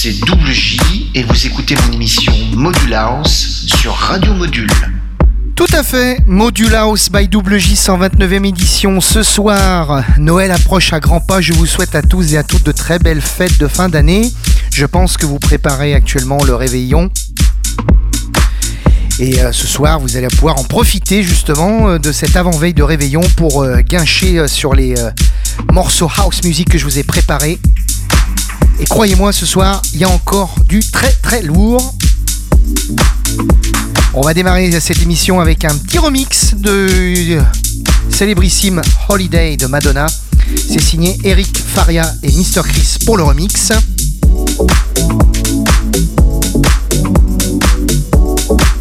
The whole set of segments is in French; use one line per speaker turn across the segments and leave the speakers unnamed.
c'est Double J et vous écoutez mon émission Module House sur Radio Module.
Tout à fait, Module House by Double J 129e édition ce soir. Noël approche à grands pas, je vous souhaite à tous et à toutes de très belles fêtes de fin d'année. Je pense que vous préparez actuellement le réveillon. Et euh, ce soir, vous allez pouvoir en profiter justement euh, de cette avant-veille de réveillon pour euh, guincher sur les morceaux house music que je vous ai préparés. Et croyez-moi, ce soir, il y a encore du très très lourd. On va démarrer cette émission avec un petit remix de célébrissime Holiday de Madonna. C'est signé Eric Faria et Mr. Chris pour le remix.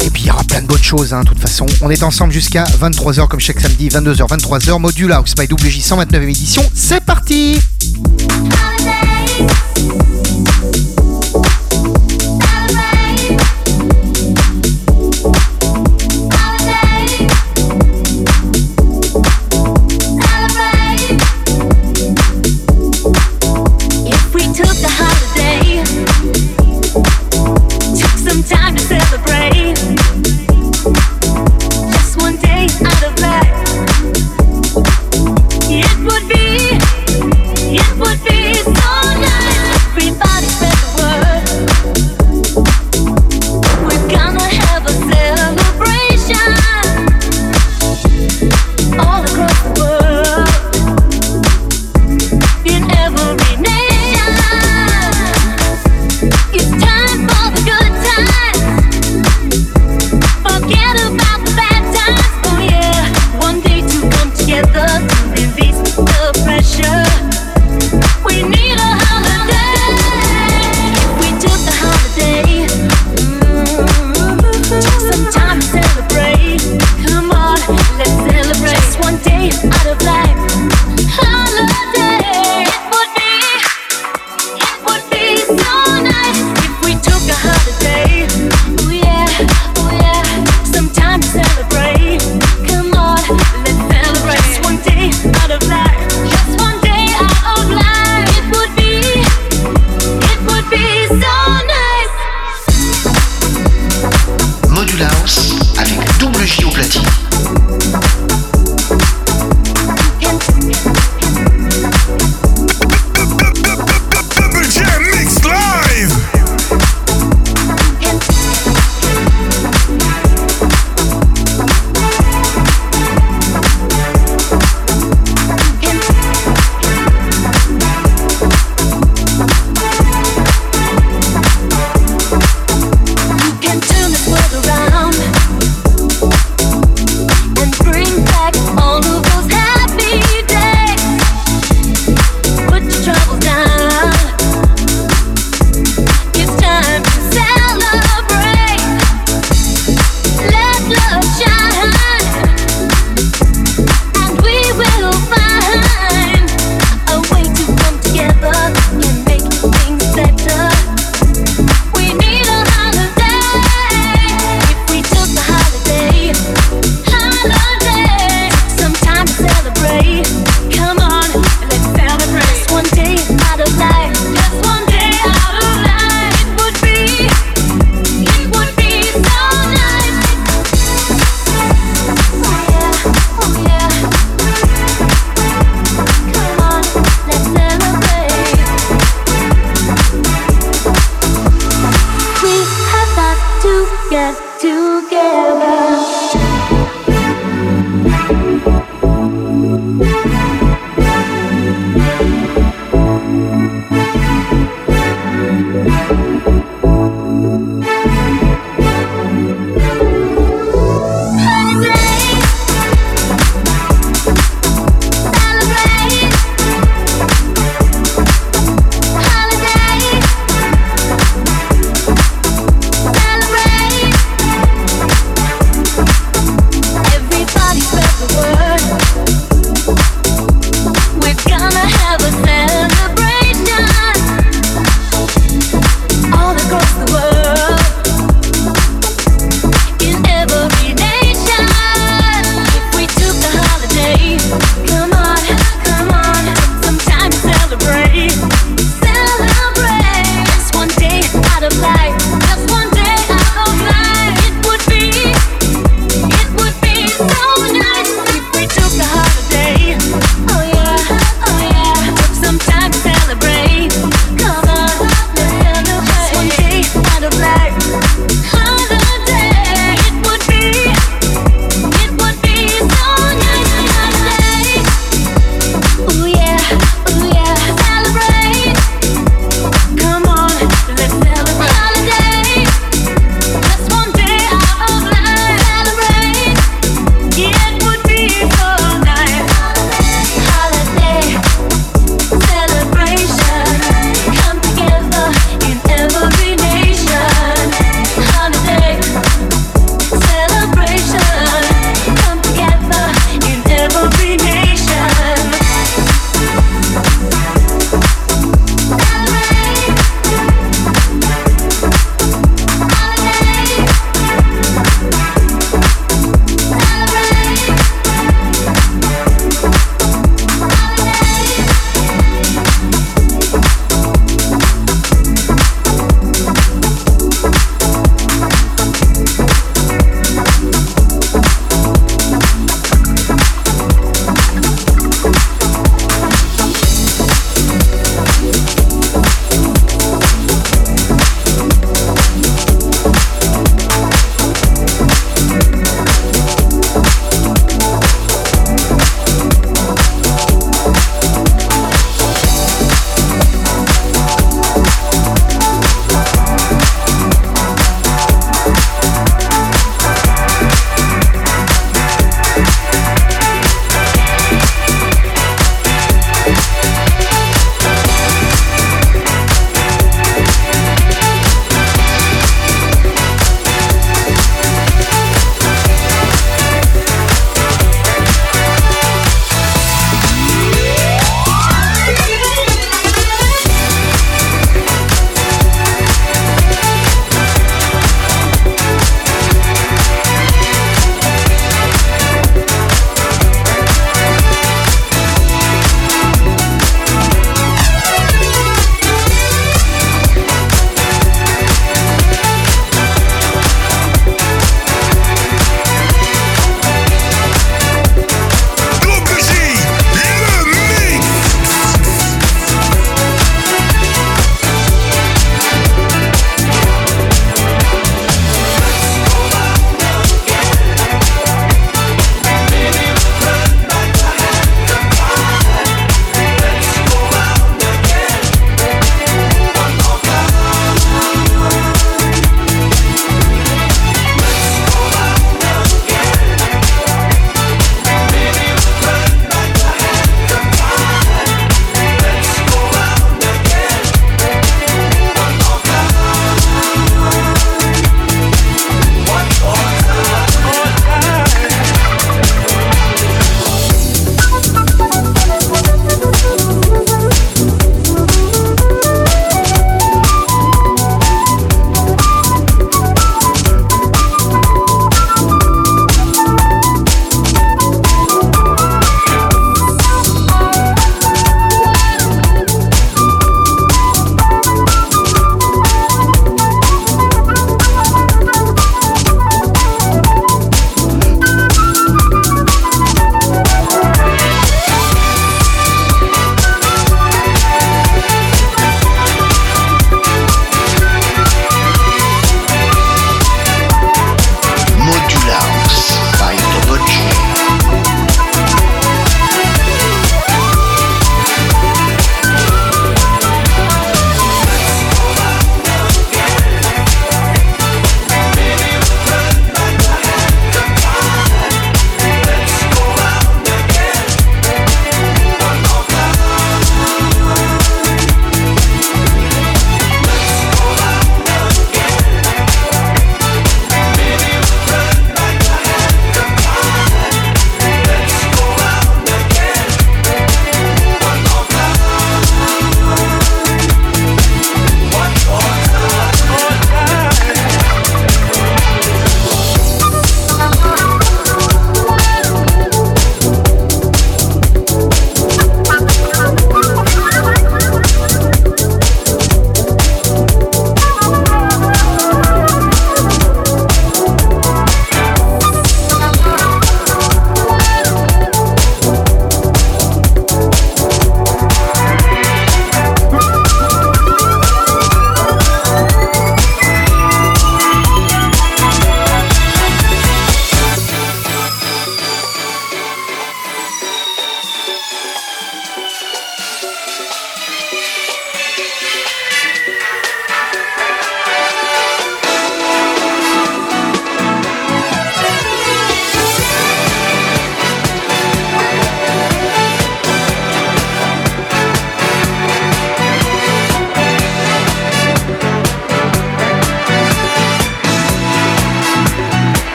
Et puis il y aura plein de bonnes choses, hein, de toute façon. On est ensemble jusqu'à 23h, comme chaque samedi, 22h, 23h. Module House by WJ 129 édition. C'est parti!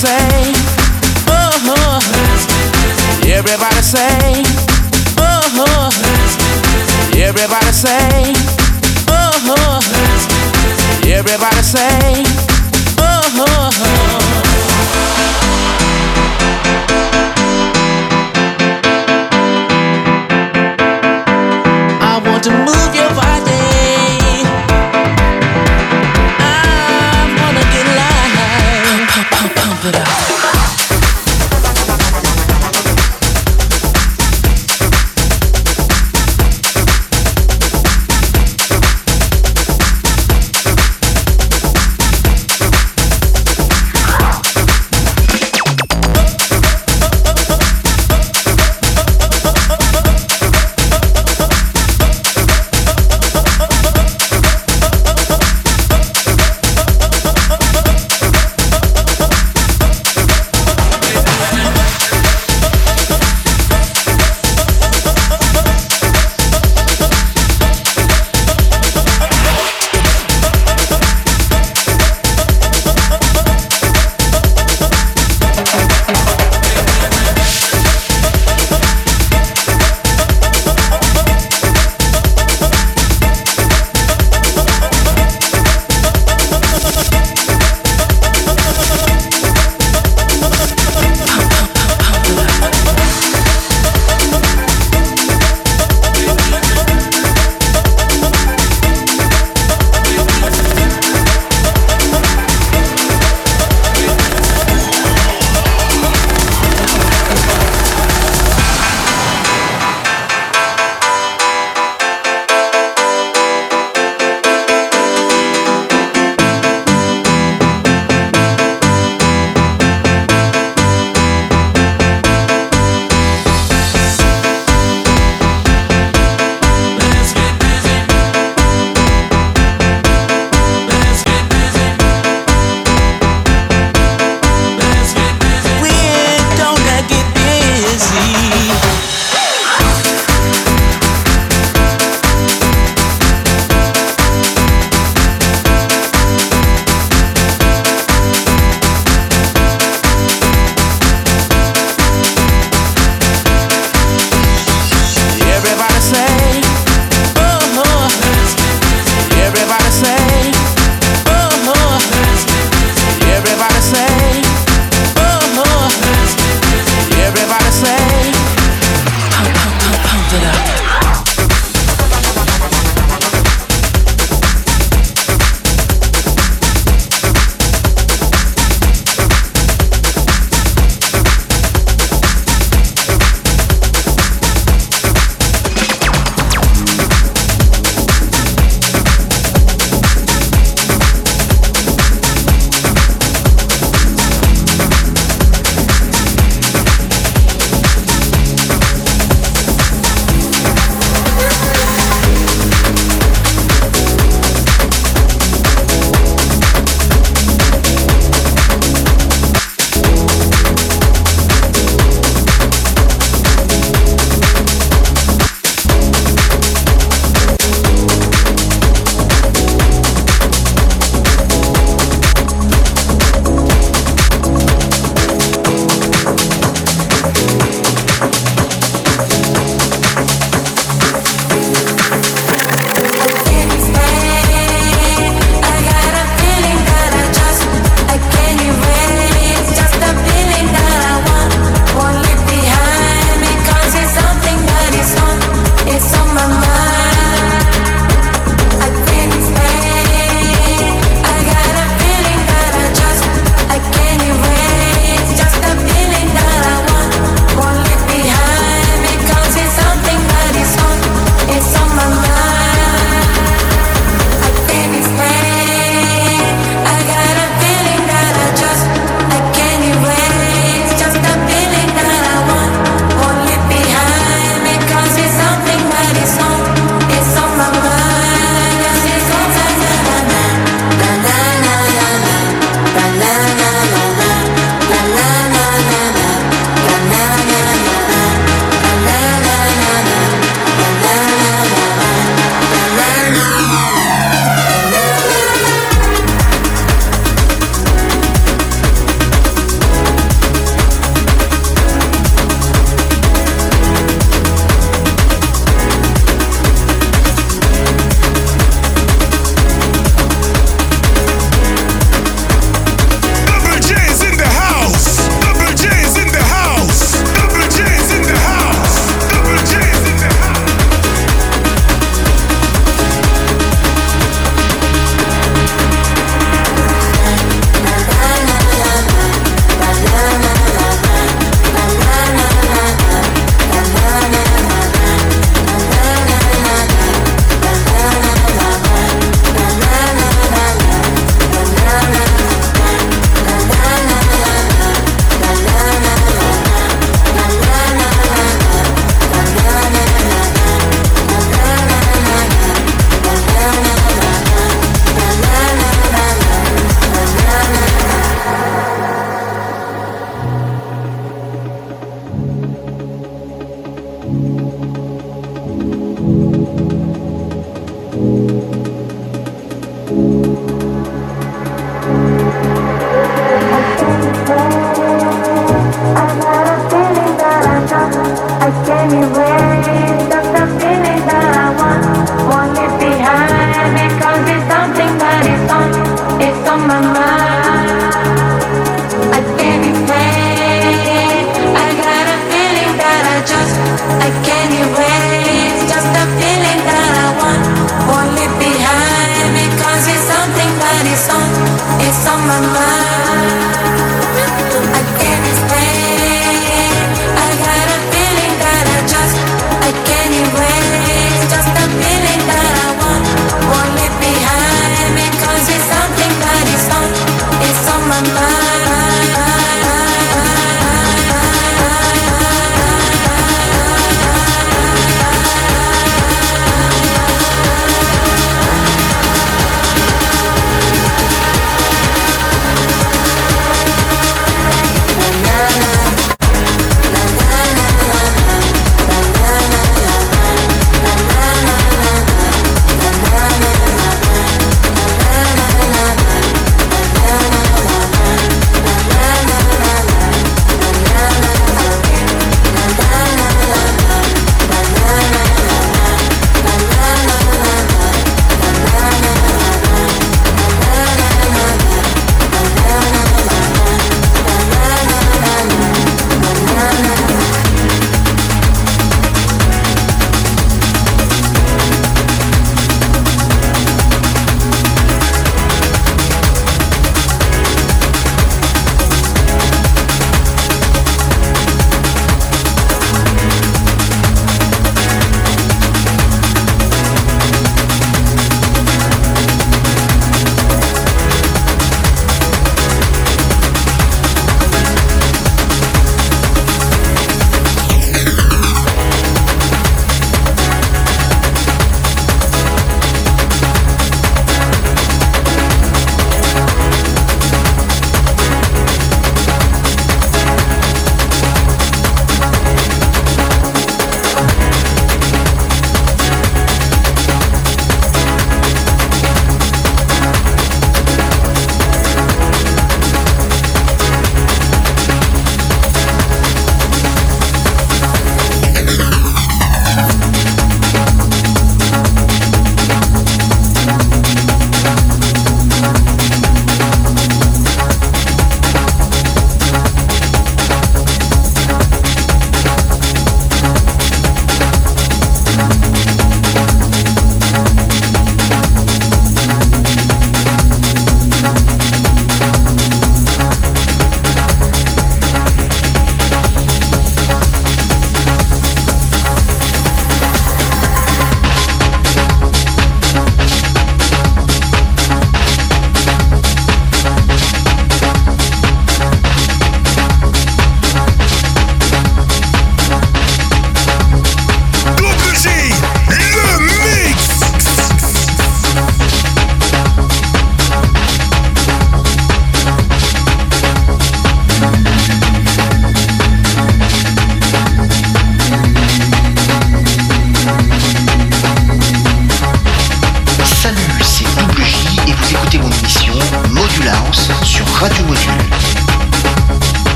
say, Oh, oh. everybody say Oh, oh.
everybody say Oh, oh. everybody say
Oh, oh.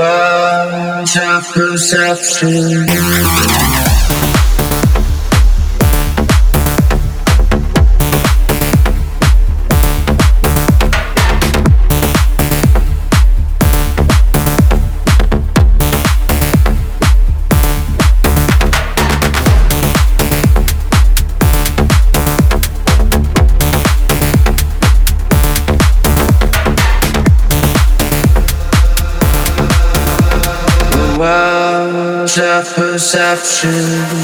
World of perception. perception.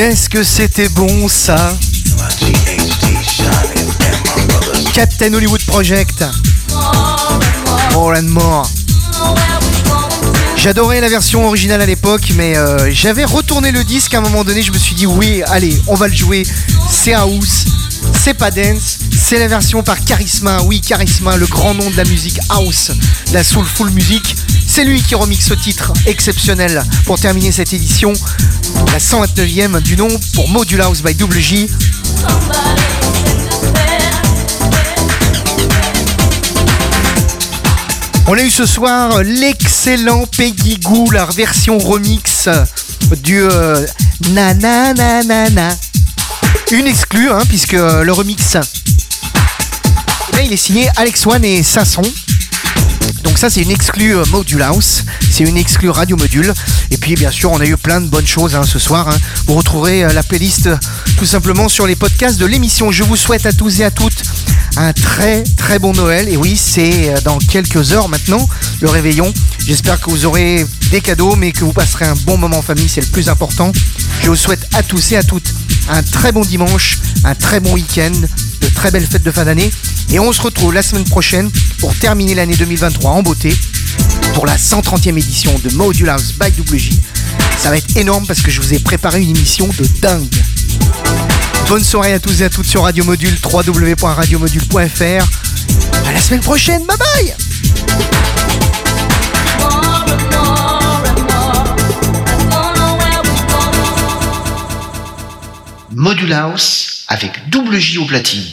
Qu'est-ce que c'était bon ça Captain Hollywood Project. More and more. J'adorais la version originale à l'époque, mais euh, j'avais retourné le disque à un moment donné. Je me suis dit, oui, allez, on va le jouer. C'est house, c'est pas dance, c'est la version par Charisma. Oui, Charisma, le grand nom de la musique house, la soulful musique. C'est lui qui remixe ce titre exceptionnel pour terminer cette édition, la 129e du nom pour Module House by WJ. On a eu ce soir l'excellent Peggy Goo, la version remix du euh, na. Une exclue, hein, puisque le remix, eh ben, il est signé Alex One et Sasson. Ça c'est une exclue euh, Module House, c'est une exclue Radio Module. Et puis bien sûr on a eu plein de bonnes choses hein, ce soir. hein. Vous retrouverez euh, la playlist euh, tout simplement sur les podcasts de l'émission. Je vous souhaite à tous et à toutes un très très bon Noël. Et oui c'est dans quelques heures maintenant le réveillon. J'espère que vous aurez des cadeaux mais que vous passerez un bon moment en famille, c'est le plus important. Je vous souhaite à tous et à toutes un très bon dimanche, un très bon week-end, de très belles fêtes de fin d'année. Et on se retrouve la semaine prochaine pour terminer l'année 2023 en beauté pour la 130e édition de Module House by WJ. Ça va être énorme parce que je vous ai préparé une émission de dingue. Bonne soirée à tous et à toutes sur Radio Module, www.radiomodule.fr. À la semaine prochaine, bye bye
Module House avec double J au platine.